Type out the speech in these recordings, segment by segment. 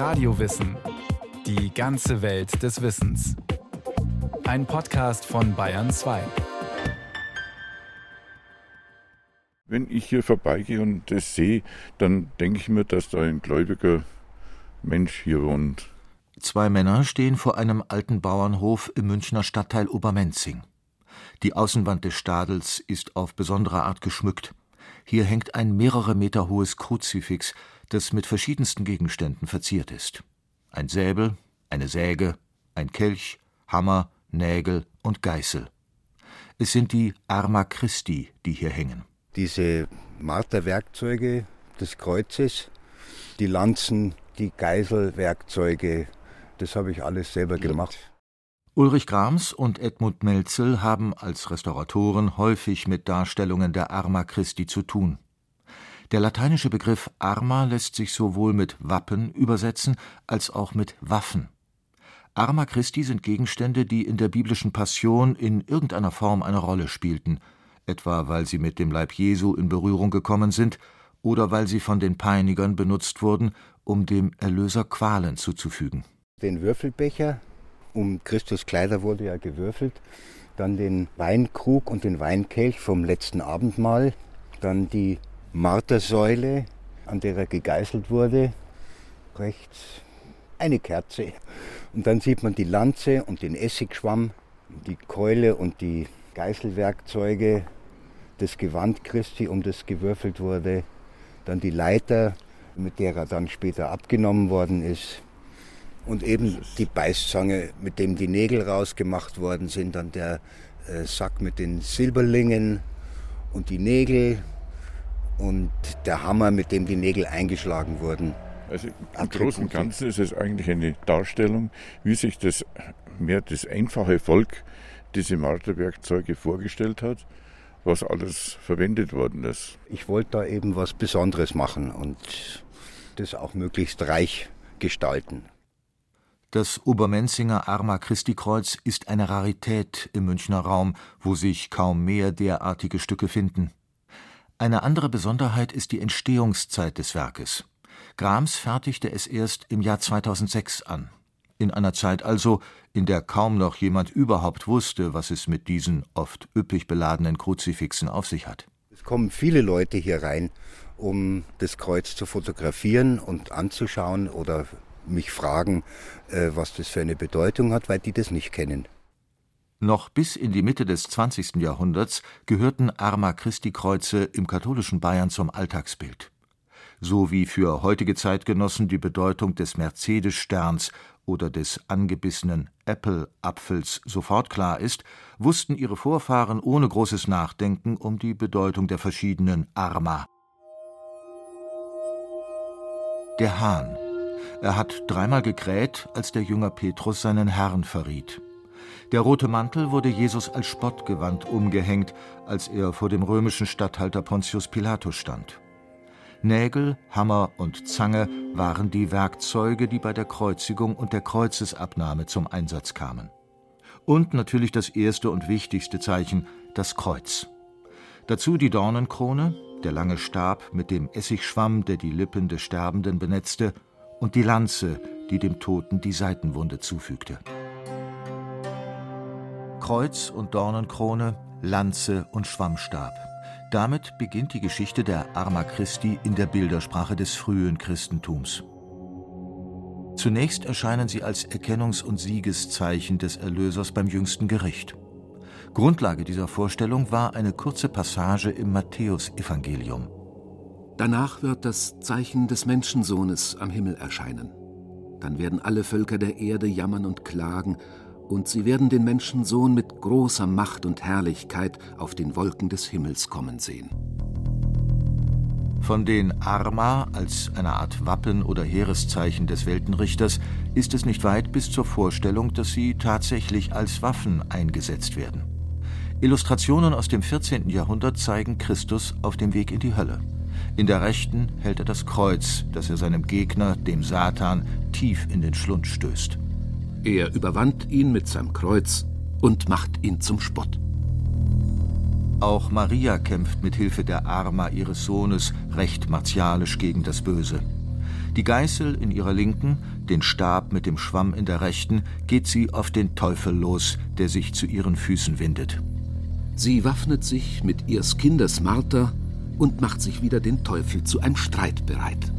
Radiowissen. Die ganze Welt des Wissens. Ein Podcast von Bayern 2. Wenn ich hier vorbeigehe und das sehe, dann denke ich mir, dass da ein gläubiger Mensch hier wohnt. Zwei Männer stehen vor einem alten Bauernhof im Münchner Stadtteil Obermenzing. Die Außenwand des Stadels ist auf besondere Art geschmückt. Hier hängt ein mehrere Meter hohes Kruzifix, das mit verschiedensten Gegenständen verziert ist. Ein Säbel, eine Säge, ein Kelch, Hammer, Nägel und Geißel. Es sind die Arma Christi, die hier hängen. Diese Marterwerkzeuge des Kreuzes, die Lanzen, die Geißelwerkzeuge, das habe ich alles selber gemacht. Ulrich Grams und Edmund Melzel haben als Restauratoren häufig mit Darstellungen der Arma Christi zu tun. Der lateinische Begriff Arma lässt sich sowohl mit Wappen übersetzen als auch mit Waffen. Arma Christi sind Gegenstände, die in der biblischen Passion in irgendeiner Form eine Rolle spielten, etwa weil sie mit dem Leib Jesu in Berührung gekommen sind oder weil sie von den Peinigern benutzt wurden, um dem Erlöser Qualen zuzufügen den Würfelbecher, um Christus Kleider wurde ja gewürfelt, dann den Weinkrug und den Weinkelch vom letzten Abendmahl, dann die Martersäule, an der er gegeißelt wurde, rechts eine Kerze. Und dann sieht man die Lanze und den Essigschwamm, die Keule und die Geißelwerkzeuge, das Gewand Christi, um das gewürfelt wurde, dann die Leiter, mit der er dann später abgenommen worden ist, und eben die Beißzange, mit dem die Nägel rausgemacht worden sind, dann der äh, Sack mit den Silberlingen und die Nägel und der Hammer, mit dem die Nägel eingeschlagen wurden. Also im Großen und Ganzen ist es eigentlich eine Darstellung, wie sich das mehr das einfache Volk diese Marterwerkzeuge vorgestellt hat, was alles verwendet worden ist. Ich wollte da eben was Besonderes machen und das auch möglichst reich gestalten. Das Obermenzinger Arma Christi Kreuz ist eine Rarität im Münchner Raum, wo sich kaum mehr derartige Stücke finden. Eine andere Besonderheit ist die Entstehungszeit des Werkes. Grams fertigte es erst im Jahr 2006 an. In einer Zeit also, in der kaum noch jemand überhaupt wusste, was es mit diesen oft üppig beladenen Kruzifixen auf sich hat. Es kommen viele Leute hier rein, um das Kreuz zu fotografieren und anzuschauen oder mich fragen, äh, was das für eine Bedeutung hat, weil die das nicht kennen. Noch bis in die Mitte des 20. Jahrhunderts gehörten Arma Christi Kreuze im katholischen Bayern zum Alltagsbild. So wie für heutige Zeitgenossen die Bedeutung des Mercedes-Sterns oder des angebissenen Apple-Apfels sofort klar ist, wussten ihre Vorfahren ohne großes Nachdenken um die Bedeutung der verschiedenen Arma. Der Hahn er hat dreimal gekräht, als der Jünger Petrus seinen Herrn verriet. Der rote Mantel wurde Jesus als Spottgewand umgehängt, als er vor dem römischen Statthalter Pontius Pilatus stand. Nägel, Hammer und Zange waren die Werkzeuge, die bei der Kreuzigung und der Kreuzesabnahme zum Einsatz kamen. Und natürlich das erste und wichtigste Zeichen, das Kreuz. Dazu die Dornenkrone, der lange Stab mit dem Essigschwamm, der die Lippen des Sterbenden benetzte, und die Lanze, die dem Toten die Seitenwunde zufügte. Kreuz und Dornenkrone, Lanze und Schwammstab. Damit beginnt die Geschichte der Arma Christi in der Bildersprache des frühen Christentums. Zunächst erscheinen sie als Erkennungs- und Siegeszeichen des Erlösers beim jüngsten Gericht. Grundlage dieser Vorstellung war eine kurze Passage im Matthäusevangelium. Danach wird das Zeichen des Menschensohnes am Himmel erscheinen. Dann werden alle Völker der Erde jammern und klagen, und sie werden den Menschensohn mit großer Macht und Herrlichkeit auf den Wolken des Himmels kommen sehen. Von den Arma als einer Art Wappen oder Heereszeichen des Weltenrichters ist es nicht weit bis zur Vorstellung, dass sie tatsächlich als Waffen eingesetzt werden. Illustrationen aus dem 14. Jahrhundert zeigen Christus auf dem Weg in die Hölle. In der rechten hält er das Kreuz, das er seinem Gegner, dem Satan, tief in den Schlund stößt. Er überwand ihn mit seinem Kreuz und macht ihn zum Spott. Auch Maria kämpft mit Hilfe der Arma ihres Sohnes recht martialisch gegen das Böse. Die Geißel in ihrer linken, den Stab mit dem Schwamm in der rechten, geht sie auf den Teufel los, der sich zu ihren Füßen windet. Sie waffnet sich mit ihres Kindes Martha und macht sich wieder den Teufel zu einem Streit bereit.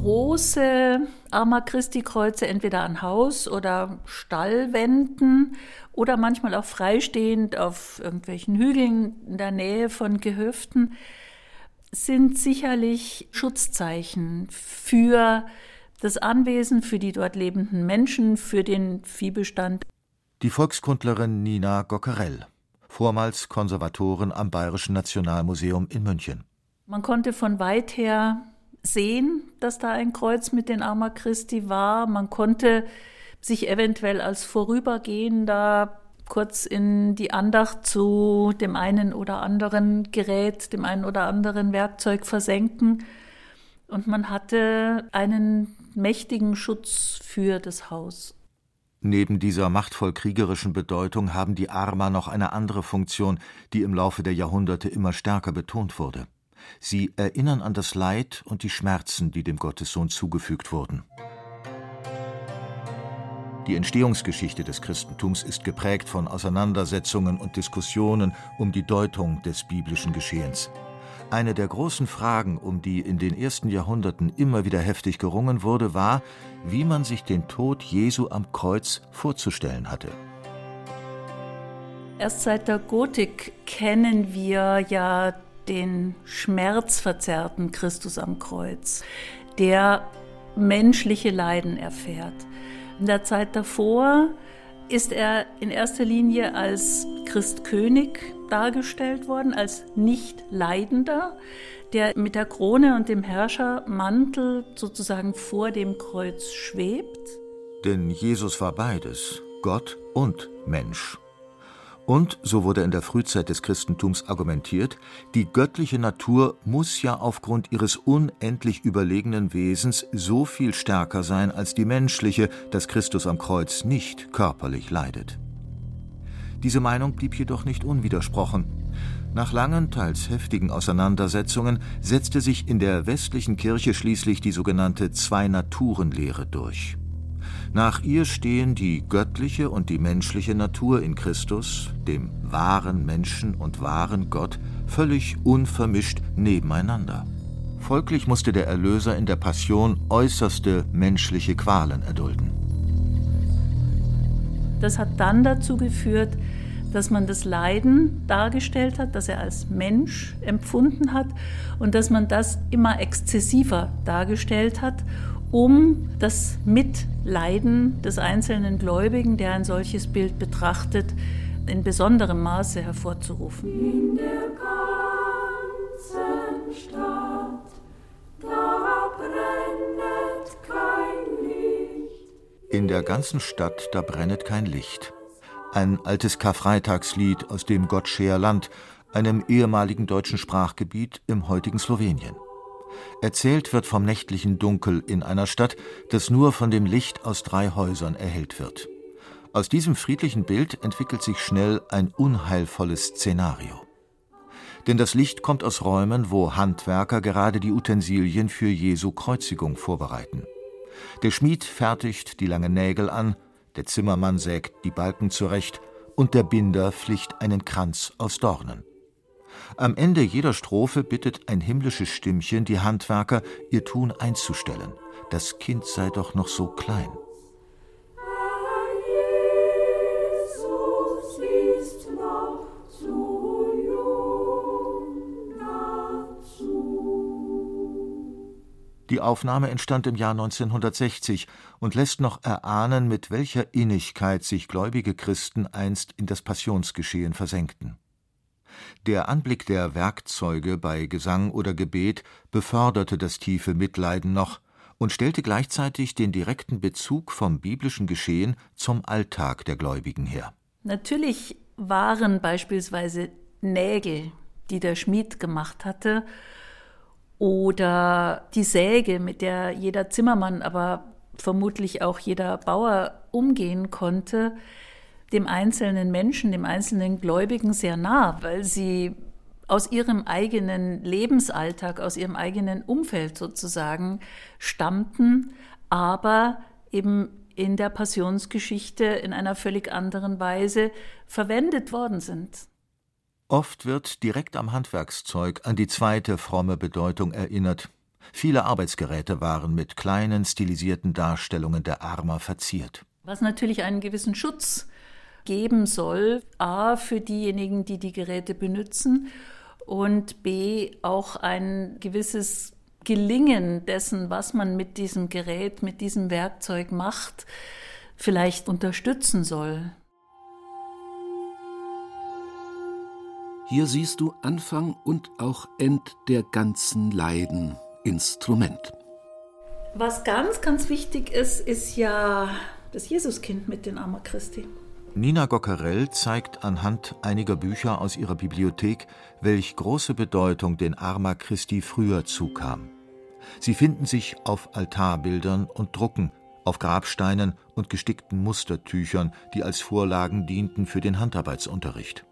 Große Arma Christi Kreuze entweder an Haus- oder Stallwänden oder manchmal auch freistehend auf irgendwelchen Hügeln in der Nähe von Gehöften sind sicherlich Schutzzeichen für das Anwesen, für die dort lebenden Menschen, für den Viehbestand. Die Volkskundlerin Nina Gockerell, vormals Konservatorin am Bayerischen Nationalmuseum in München. Man konnte von weit her sehen, dass da ein Kreuz mit den Arma Christi war. Man konnte sich eventuell als Vorübergehender kurz in die Andacht zu dem einen oder anderen Gerät, dem einen oder anderen Werkzeug versenken. Und man hatte einen mächtigen Schutz für das Haus. Neben dieser machtvoll kriegerischen Bedeutung haben die Arma noch eine andere Funktion, die im Laufe der Jahrhunderte immer stärker betont wurde. Sie erinnern an das Leid und die Schmerzen, die dem Gottessohn zugefügt wurden. Die Entstehungsgeschichte des Christentums ist geprägt von Auseinandersetzungen und Diskussionen um die Deutung des biblischen Geschehens. Eine der großen Fragen, um die in den ersten Jahrhunderten immer wieder heftig gerungen wurde, war, wie man sich den Tod Jesu am Kreuz vorzustellen hatte. Erst seit der Gotik kennen wir ja den schmerzverzerrten Christus am Kreuz, der menschliche Leiden erfährt. In der Zeit davor ist er in erster Linie als Christkönig dargestellt worden, als nicht Leidender, der mit der Krone und dem Herrschermantel sozusagen vor dem Kreuz schwebt. Denn Jesus war beides, Gott und Mensch. Und, so wurde in der Frühzeit des Christentums argumentiert, die göttliche Natur muss ja aufgrund ihres unendlich überlegenen Wesens so viel stärker sein als die menschliche, dass Christus am Kreuz nicht körperlich leidet. Diese Meinung blieb jedoch nicht unwidersprochen. Nach langen, teils heftigen Auseinandersetzungen setzte sich in der westlichen Kirche schließlich die sogenannte Zwei-Naturen-Lehre durch. Nach ihr stehen die göttliche und die menschliche Natur in Christus, dem wahren Menschen und wahren Gott, völlig unvermischt nebeneinander. Folglich musste der Erlöser in der Passion äußerste menschliche Qualen erdulden. Das hat dann dazu geführt, dass man das Leiden dargestellt hat, dass er als Mensch empfunden hat und dass man das immer exzessiver dargestellt hat um das Mitleiden des einzelnen Gläubigen, der ein solches Bild betrachtet, in besonderem Maße hervorzurufen. In der ganzen Stadt, da brennet kein Licht. In der ganzen Stadt, da brennet kein Licht. Ein altes Karfreitagslied aus dem Gottscheer Land, einem ehemaligen deutschen Sprachgebiet im heutigen Slowenien. Erzählt wird vom nächtlichen Dunkel in einer Stadt, das nur von dem Licht aus drei Häusern erhellt wird. Aus diesem friedlichen Bild entwickelt sich schnell ein unheilvolles Szenario. Denn das Licht kommt aus Räumen, wo Handwerker gerade die Utensilien für Jesu Kreuzigung vorbereiten. Der Schmied fertigt die langen Nägel an, der Zimmermann sägt die Balken zurecht und der Binder flicht einen Kranz aus Dornen. Am Ende jeder Strophe bittet ein himmlisches Stimmchen die Handwerker, ihr Tun einzustellen. Das Kind sei doch noch so klein. Die Aufnahme entstand im Jahr 1960 und lässt noch erahnen, mit welcher Innigkeit sich gläubige Christen einst in das Passionsgeschehen versenkten. Der Anblick der Werkzeuge bei Gesang oder Gebet beförderte das tiefe Mitleiden noch und stellte gleichzeitig den direkten Bezug vom biblischen Geschehen zum Alltag der Gläubigen her. Natürlich waren beispielsweise Nägel, die der Schmied gemacht hatte, oder die Säge, mit der jeder Zimmermann, aber vermutlich auch jeder Bauer umgehen konnte, dem einzelnen Menschen, dem einzelnen Gläubigen sehr nah, weil sie aus ihrem eigenen Lebensalltag, aus ihrem eigenen Umfeld sozusagen stammten, aber eben in der Passionsgeschichte in einer völlig anderen Weise verwendet worden sind. Oft wird direkt am Handwerkszeug an die zweite fromme Bedeutung erinnert. Viele Arbeitsgeräte waren mit kleinen stilisierten Darstellungen der Armer verziert. Was natürlich einen gewissen Schutz geben soll, a für diejenigen, die die Geräte benutzen und b auch ein gewisses Gelingen dessen, was man mit diesem Gerät, mit diesem Werkzeug macht, vielleicht unterstützen soll. Hier siehst du Anfang und auch End der ganzen Leiden, Instrument. Was ganz, ganz wichtig ist, ist ja das Jesuskind mit den Armer Christi. Nina Gockerell zeigt anhand einiger Bücher aus ihrer Bibliothek, welch große Bedeutung den Arma Christi früher zukam. Sie finden sich auf Altarbildern und Drucken, auf Grabsteinen und gestickten Mustertüchern, die als Vorlagen dienten für den Handarbeitsunterricht.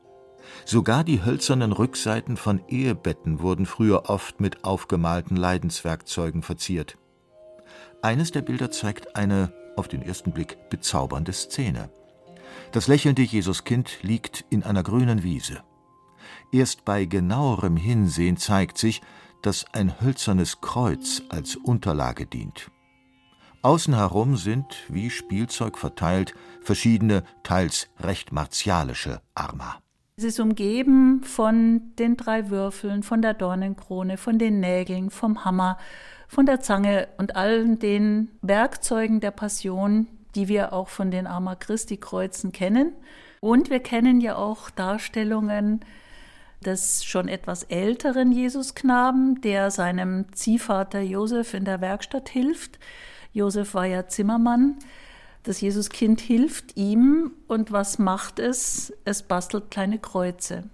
Sogar die hölzernen Rückseiten von Ehebetten wurden früher oft mit aufgemalten Leidenswerkzeugen verziert. Eines der Bilder zeigt eine, auf den ersten Blick, bezaubernde Szene. Das lächelnde Jesuskind liegt in einer grünen Wiese. Erst bei genauerem Hinsehen zeigt sich, dass ein hölzernes Kreuz als Unterlage dient. Außen herum sind, wie Spielzeug verteilt, verschiedene, teils recht martialische Arma. Es ist umgeben von den drei Würfeln, von der Dornenkrone, von den Nägeln, vom Hammer, von der Zange und allen den Werkzeugen der Passion, die wir auch von den Arma Christi Kreuzen kennen. Und wir kennen ja auch Darstellungen des schon etwas älteren Jesusknaben, der seinem Ziehvater Josef in der Werkstatt hilft. Josef war ja Zimmermann. Das Jesuskind hilft ihm und was macht es? Es bastelt kleine Kreuze.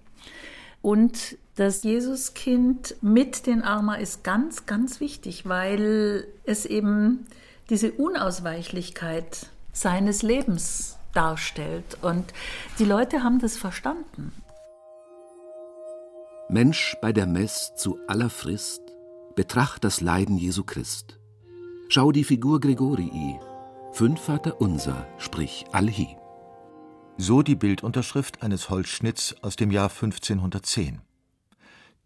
Und das Jesuskind mit den Arma ist ganz, ganz wichtig, weil es eben diese Unausweichlichkeit seines Lebens darstellt. Und die Leute haben das verstanden. Mensch bei der Mess zu aller Frist, betracht das Leiden Jesu Christ. Schau die Figur Gregorii, fünf Vater unser, sprich Alhi. So die Bildunterschrift eines Holzschnitts aus dem Jahr 1510.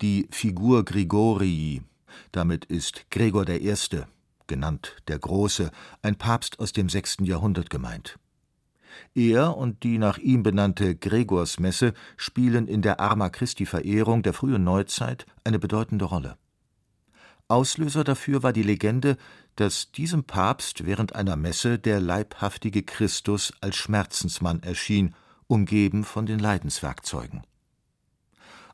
Die Figur Gregorii, damit ist Gregor I., genannt der Große, ein Papst aus dem sechsten Jahrhundert gemeint. Er und die nach ihm benannte Gregorsmesse spielen in der Arma Christi-Verehrung der frühen Neuzeit eine bedeutende Rolle. Auslöser dafür war die Legende, dass diesem Papst während einer Messe der leibhaftige Christus als Schmerzensmann erschien, umgeben von den Leidenswerkzeugen.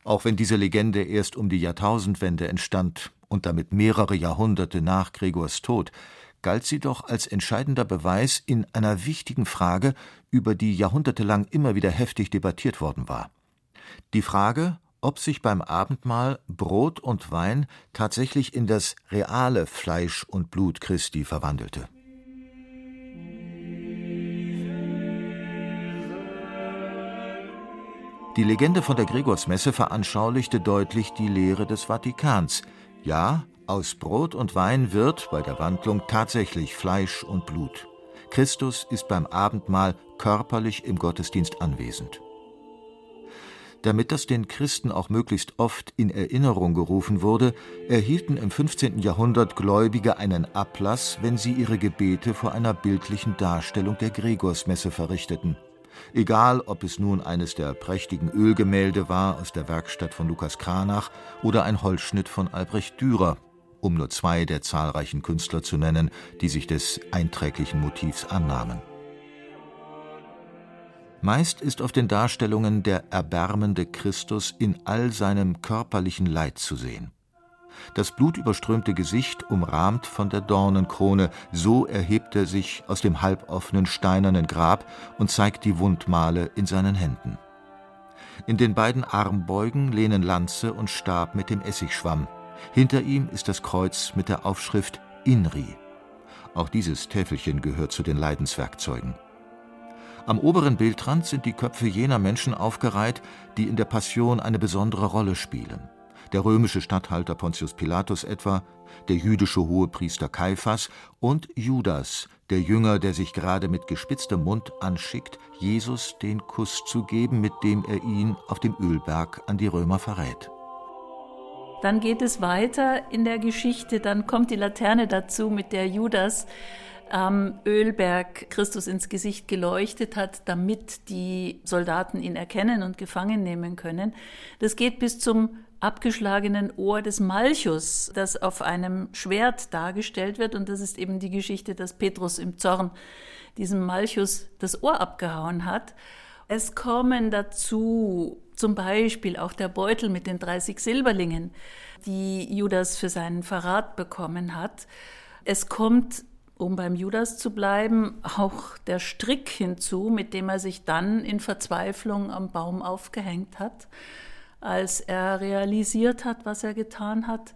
Auch wenn diese Legende erst um die Jahrtausendwende entstand und damit mehrere Jahrhunderte nach Gregors Tod, galt sie doch als entscheidender Beweis in einer wichtigen Frage, über die jahrhundertelang immer wieder heftig debattiert worden war. Die Frage, ob sich beim Abendmahl Brot und Wein tatsächlich in das reale Fleisch und Blut Christi verwandelte. Die Legende von der Gregorsmesse veranschaulichte deutlich die Lehre des Vatikans. Ja, aus Brot und Wein wird bei der Wandlung tatsächlich Fleisch und Blut. Christus ist beim Abendmahl körperlich im Gottesdienst anwesend. Damit das den Christen auch möglichst oft in Erinnerung gerufen wurde, erhielten im 15. Jahrhundert Gläubige einen Ablass, wenn sie ihre Gebete vor einer bildlichen Darstellung der Gregorsmesse verrichteten. Egal, ob es nun eines der prächtigen Ölgemälde war aus der Werkstatt von Lukas Kranach oder ein Holzschnitt von Albrecht Dürer, um nur zwei der zahlreichen Künstler zu nennen, die sich des einträglichen Motivs annahmen. Meist ist auf den Darstellungen der erbärmende Christus in all seinem körperlichen Leid zu sehen. Das blutüberströmte Gesicht umrahmt von der Dornenkrone, so erhebt er sich aus dem halboffenen steinernen Grab und zeigt die Wundmale in seinen Händen. In den beiden Armbeugen lehnen Lanze und Stab mit dem Essigschwamm, hinter ihm ist das Kreuz mit der Aufschrift Inri. Auch dieses Täfelchen gehört zu den Leidenswerkzeugen. Am oberen Bildrand sind die Köpfe jener Menschen aufgereiht, die in der Passion eine besondere Rolle spielen. Der römische Statthalter Pontius Pilatus etwa, der jüdische Hohepriester Kaiphas und Judas, der Jünger, der sich gerade mit gespitztem Mund anschickt, Jesus den Kuss zu geben, mit dem er ihn auf dem Ölberg an die Römer verrät. Dann geht es weiter in der Geschichte, dann kommt die Laterne dazu, mit der Judas am Ölberg Christus ins Gesicht geleuchtet hat, damit die Soldaten ihn erkennen und gefangen nehmen können. Das geht bis zum abgeschlagenen Ohr des Malchus, das auf einem Schwert dargestellt wird. Und das ist eben die Geschichte, dass Petrus im Zorn diesem Malchus das Ohr abgehauen hat. Es kommen dazu zum Beispiel auch der Beutel mit den 30 Silberlingen, die Judas für seinen Verrat bekommen hat. Es kommt um beim Judas zu bleiben, auch der Strick hinzu, mit dem er sich dann in Verzweiflung am Baum aufgehängt hat, als er realisiert hat, was er getan hat.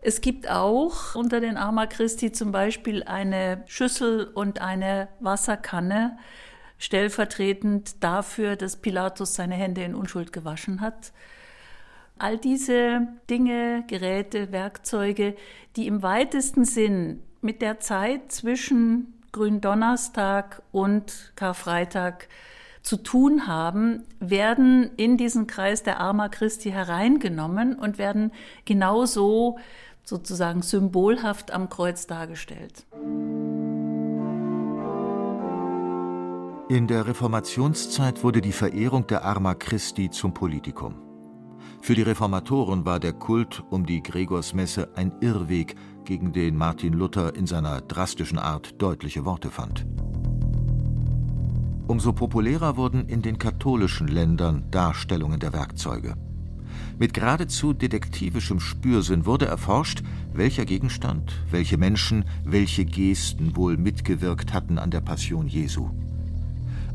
Es gibt auch unter den Arma Christi zum Beispiel eine Schüssel und eine Wasserkanne, stellvertretend dafür, dass Pilatus seine Hände in Unschuld gewaschen hat. All diese Dinge, Geräte, Werkzeuge, die im weitesten Sinn mit der Zeit zwischen Gründonnerstag und Karfreitag zu tun haben, werden in diesen Kreis der Arma Christi hereingenommen und werden genauso sozusagen symbolhaft am Kreuz dargestellt. In der Reformationszeit wurde die Verehrung der Arma Christi zum Politikum. Für die Reformatoren war der Kult um die Gregorsmesse ein Irrweg, gegen den Martin Luther in seiner drastischen Art deutliche Worte fand. Umso populärer wurden in den katholischen Ländern Darstellungen der Werkzeuge. Mit geradezu detektivischem Spürsinn wurde erforscht, welcher Gegenstand, welche Menschen, welche Gesten wohl mitgewirkt hatten an der Passion Jesu.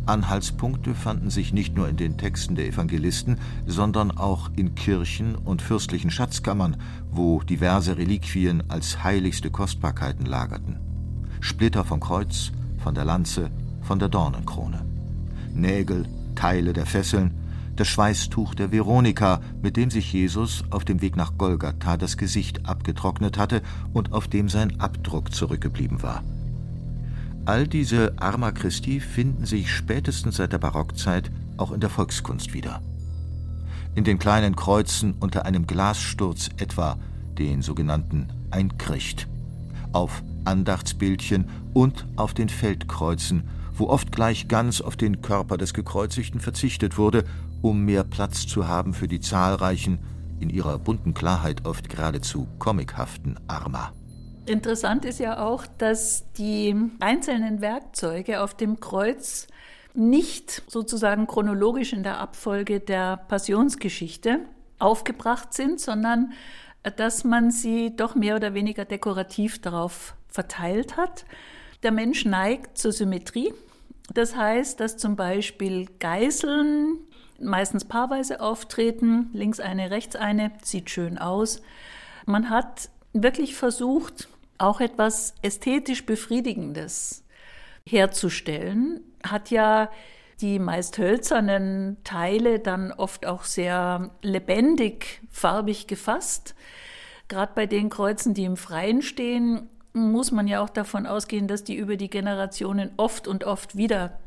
Anhaltspunkte fanden sich nicht nur in den Texten der Evangelisten, sondern auch in Kirchen und fürstlichen Schatzkammern, wo diverse Reliquien als heiligste Kostbarkeiten lagerten. Splitter vom Kreuz, von der Lanze, von der Dornenkrone. Nägel, Teile der Fesseln, das Schweißtuch der Veronika, mit dem sich Jesus auf dem Weg nach Golgatha das Gesicht abgetrocknet hatte und auf dem sein Abdruck zurückgeblieben war. All diese Arma Christi finden sich spätestens seit der Barockzeit auch in der Volkskunst wieder. In den kleinen Kreuzen unter einem Glassturz etwa, den sogenannten Einkricht, auf Andachtsbildchen und auf den Feldkreuzen, wo oft gleich ganz auf den Körper des Gekreuzigten verzichtet wurde, um mehr Platz zu haben für die zahlreichen, in ihrer bunten Klarheit oft geradezu komikhaften Arma. Interessant ist ja auch, dass die einzelnen Werkzeuge auf dem Kreuz nicht sozusagen chronologisch in der Abfolge der Passionsgeschichte aufgebracht sind, sondern dass man sie doch mehr oder weniger dekorativ darauf verteilt hat. Der Mensch neigt zur Symmetrie. Das heißt, dass zum Beispiel Geißeln meistens paarweise auftreten, links eine, rechts eine, sieht schön aus. Man hat wirklich versucht, auch etwas ästhetisch Befriedigendes herzustellen, hat ja die meist hölzernen Teile dann oft auch sehr lebendig farbig gefasst. Gerade bei den Kreuzen, die im Freien stehen, muss man ja auch davon ausgehen, dass die über die Generationen oft und oft wieder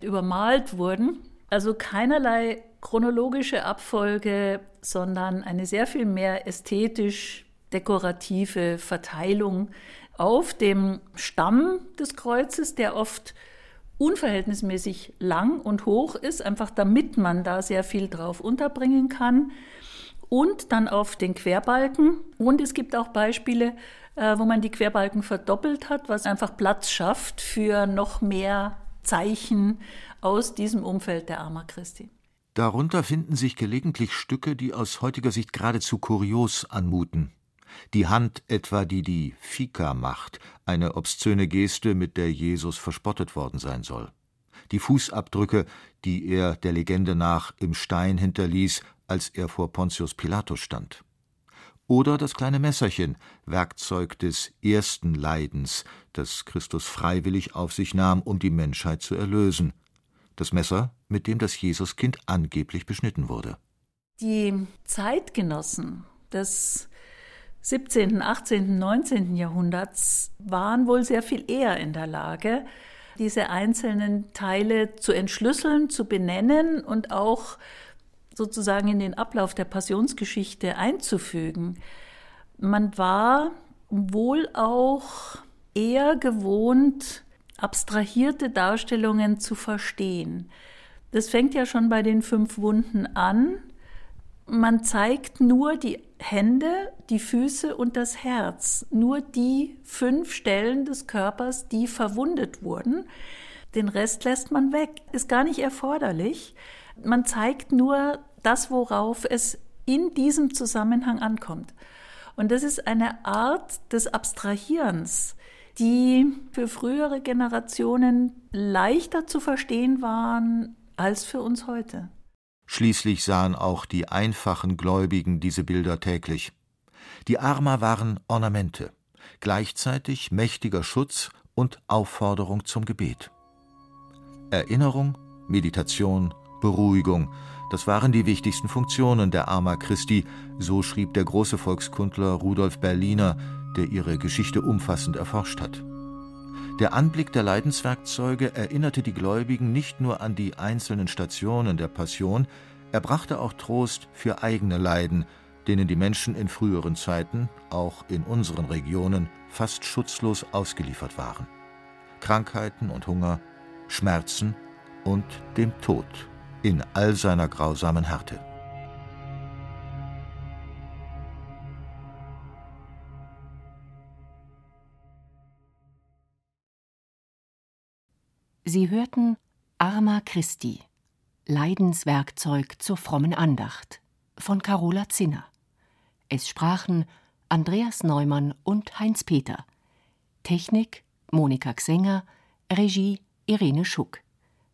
übermalt wurden. Also keinerlei chronologische Abfolge, sondern eine sehr viel mehr ästhetisch dekorative Verteilung auf dem Stamm des Kreuzes, der oft unverhältnismäßig lang und hoch ist, einfach damit man da sehr viel drauf unterbringen kann. Und dann auf den Querbalken. Und es gibt auch Beispiele, wo man die Querbalken verdoppelt hat, was einfach Platz schafft für noch mehr Zeichen aus diesem Umfeld der Arma Christi. Darunter finden sich gelegentlich Stücke, die aus heutiger Sicht geradezu kurios anmuten. Die Hand etwa, die die Fika macht, eine obszöne Geste, mit der Jesus verspottet worden sein soll. Die Fußabdrücke, die er der Legende nach im Stein hinterließ, als er vor Pontius Pilatus stand. Oder das kleine Messerchen, Werkzeug des ersten Leidens, das Christus freiwillig auf sich nahm, um die Menschheit zu erlösen, das Messer, mit dem das Jesuskind angeblich beschnitten wurde. Die Zeitgenossen des 17., 18., 19. Jahrhunderts waren wohl sehr viel eher in der Lage, diese einzelnen Teile zu entschlüsseln, zu benennen und auch sozusagen in den Ablauf der Passionsgeschichte einzufügen. Man war wohl auch eher gewohnt, abstrahierte Darstellungen zu verstehen. Das fängt ja schon bei den fünf Wunden an. Man zeigt nur die Hände, die Füße und das Herz, nur die fünf Stellen des Körpers, die verwundet wurden. Den Rest lässt man weg, ist gar nicht erforderlich. Man zeigt nur das, worauf es in diesem Zusammenhang ankommt. Und das ist eine Art des Abstrahierens, die für frühere Generationen leichter zu verstehen waren als für uns heute. Schließlich sahen auch die einfachen Gläubigen diese Bilder täglich. Die Arma waren Ornamente, gleichzeitig mächtiger Schutz und Aufforderung zum Gebet. Erinnerung, Meditation, Beruhigung, das waren die wichtigsten Funktionen der Arma Christi, so schrieb der große Volkskundler Rudolf Berliner, der ihre Geschichte umfassend erforscht hat. Der Anblick der Leidenswerkzeuge erinnerte die Gläubigen nicht nur an die einzelnen Stationen der Passion, er brachte auch Trost für eigene Leiden, denen die Menschen in früheren Zeiten, auch in unseren Regionen, fast schutzlos ausgeliefert waren. Krankheiten und Hunger, Schmerzen und dem Tod in all seiner grausamen Härte. Sie hörten Arma Christi, Leidenswerkzeug zur frommen Andacht von Carola Zinner. Es sprachen Andreas Neumann und Heinz Peter. Technik Monika Xenger, Regie Irene Schuck.